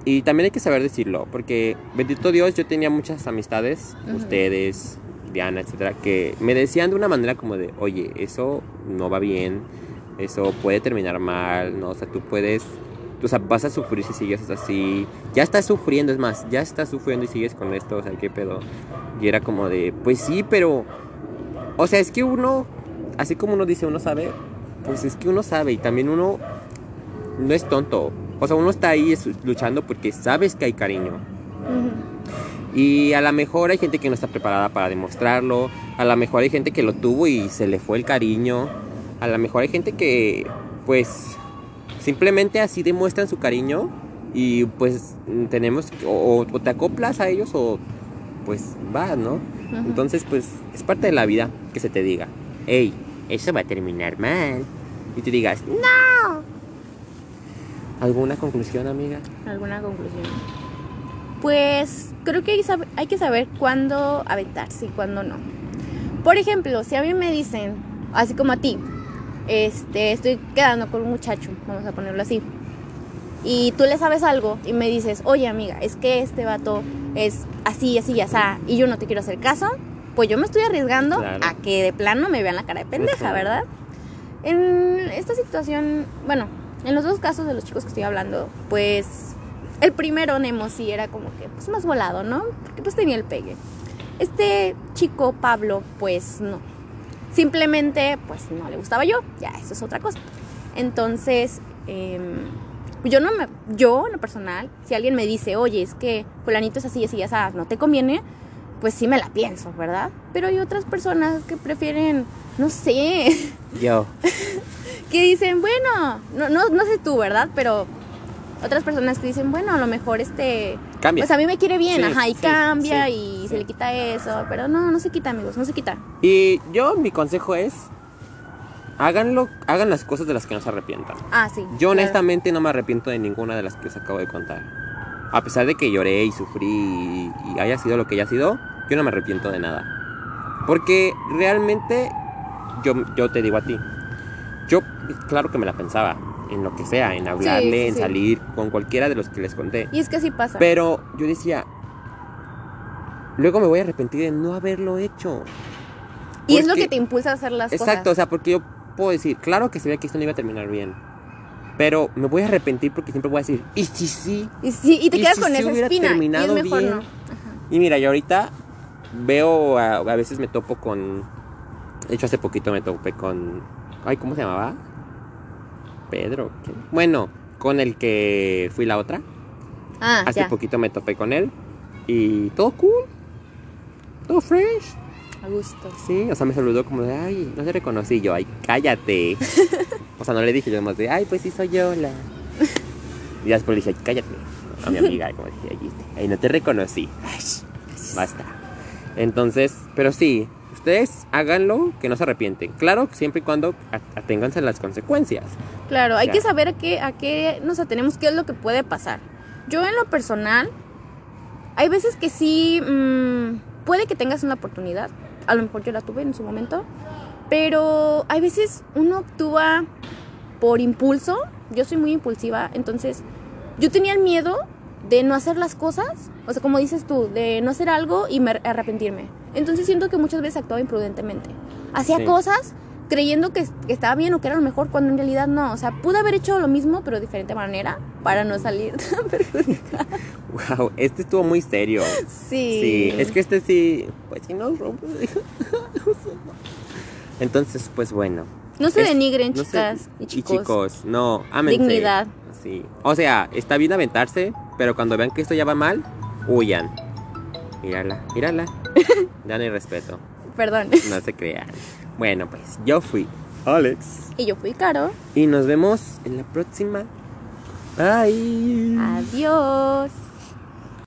y también hay que saber decirlo, porque bendito Dios, yo tenía muchas amistades, ustedes, Diana, etcétera, que me decían de una manera como de, oye, eso no va bien, eso puede terminar mal, ¿no? O sea, tú puedes, o sea, vas a sufrir si sigues así, ya estás sufriendo, es más, ya estás sufriendo y sigues con esto, o sea, ¿qué pedo? Y era como de, pues sí, pero, o sea, es que uno, así como uno dice, uno sabe, pues es que uno sabe y también uno no es tonto. O sea, uno está ahí luchando porque sabes que hay cariño. Y a lo mejor hay gente que no está preparada para demostrarlo. A lo mejor hay gente que lo tuvo y se le fue el cariño. A lo mejor hay gente que, pues, simplemente así demuestran su cariño. Y pues tenemos, o, o te acoplas a ellos o pues vas, ¿no? Entonces, pues, es parte de la vida que se te diga, hey, eso va a terminar mal. Y tú digas, no. ¿Alguna conclusión, amiga? ¿Alguna conclusión? Pues creo que hay, hay que saber cuándo aventarse y cuándo no. Por ejemplo, si a mí me dicen, así como a ti, este, estoy quedando con un muchacho, vamos a ponerlo así, y tú le sabes algo y me dices, oye amiga, es que este vato es así, así y así, y yo no te quiero hacer caso, pues yo me estoy arriesgando Claro. a que de plano me vean la cara de pendeja. ¿verdad? En esta situación, bueno, en los dos casos de los chicos que estoy hablando, pues el primero, Nemo, sí era como que pues más volado, ¿no? Porque pues tenía el pegue. Este chico, Pablo, pues no. Simplemente, pues no le gustaba yo, ya, eso es otra cosa. Entonces, em, yo no me, yo en lo personal, si alguien me dice, oye, es que fulanito es así, así, así, no te conviene, pues sí me la pienso, ¿verdad? Pero hay otras personas que prefieren, no sé, Yo. que dicen, bueno, no, no, no sé tú, ¿verdad? Pero otras personas que dicen, bueno, a lo mejor este, Cambia. pues a mí me quiere bien, Sí, ajá, y sí, cambia sí, y se le quita eso, pero no, no se quita, amigos, no se quita. Y yo, mi consejo es, háganlo, hagan las cosas de las que no se arrepientan. Ah, sí. Yo claro. honestamente no me arrepiento de ninguna de las que os acabo de contar. A pesar de que lloré y sufrí y, y haya sido lo que haya sido, yo no me arrepiento de nada. Porque realmente, yo, yo te digo a ti, yo claro que me la pensaba en lo que sea, en hablarle, sí, en sí. salir con cualquiera de los que les conté. Y es que así pasa. Pero yo decía, luego me voy a arrepentir de no haberlo hecho. y es lo que te impulsa a hacer las Exacto, o cosas. sea, porque yo puedo decir, claro que sabía que esto no iba a terminar bien. Pero me voy a arrepentir porque siempre voy a decir, ¿y si sí? Y, sí, y te ¿Y quedas si con sí esa hubiera espina. Y es terminado mejor bien? no. Y mira, yo ahorita veo, a, a veces me topo con. De hecho, hace poquito me topé con. Ay, ¿cómo se llamaba? Pedro. ¿quién? Bueno, con el que fui la otra. Ah, Hace ya. poquito me topé con él. Y todo cool. Todo fresh. A gusto. Sí, o sea, me saludó como de, ay, no te reconocí yo, ay, cállate. o sea, no le dije yo más de, ay, pues sí soy yo la. Y después le dije, "Ay, cállate. A mi amiga, como dije, ay, ay, no te reconocí. Ay, basta. Entonces, pero sí, ustedes háganlo que no se arrepienten. Claro, siempre y cuando aténganse a las consecuencias. Claro, hay Ya. que saber a qué, a qué nos atenemos, qué es lo que puede pasar. Yo en lo personal, hay veces que sí, mm, puede que tengas una oportunidad, a lo mejor yo la tuve en su momento, pero hay veces uno actúa por impulso, yo soy muy impulsiva, entonces yo tenía el miedo de no hacer las cosas, o sea, como dices tú, de no hacer algo y me arrepentirme. Entonces siento que muchas veces actuaba imprudentemente. Hacía Sí. cosas creyendo que, que estaba bien o que era lo mejor cuando en realidad no. O sea, pude haber hecho lo mismo pero de diferente manera para no salir tan perjudicada. Wow, este estuvo muy serio. Sí. Sí, es que este sí, pues sí nos rompe. Entonces, pues bueno. No se Es- denigren, no sé, chicas y chicos. no, ámense. Dignidad. Sí. O sea, está bien aventarse, pero cuando vean que esto ya va mal, huyan. Mírala, mírala. No hay respeto. Perdón. No se crean. Bueno, pues yo fui Alex. Y yo fui Caro. Y nos vemos en la próxima. Bye. Adiós.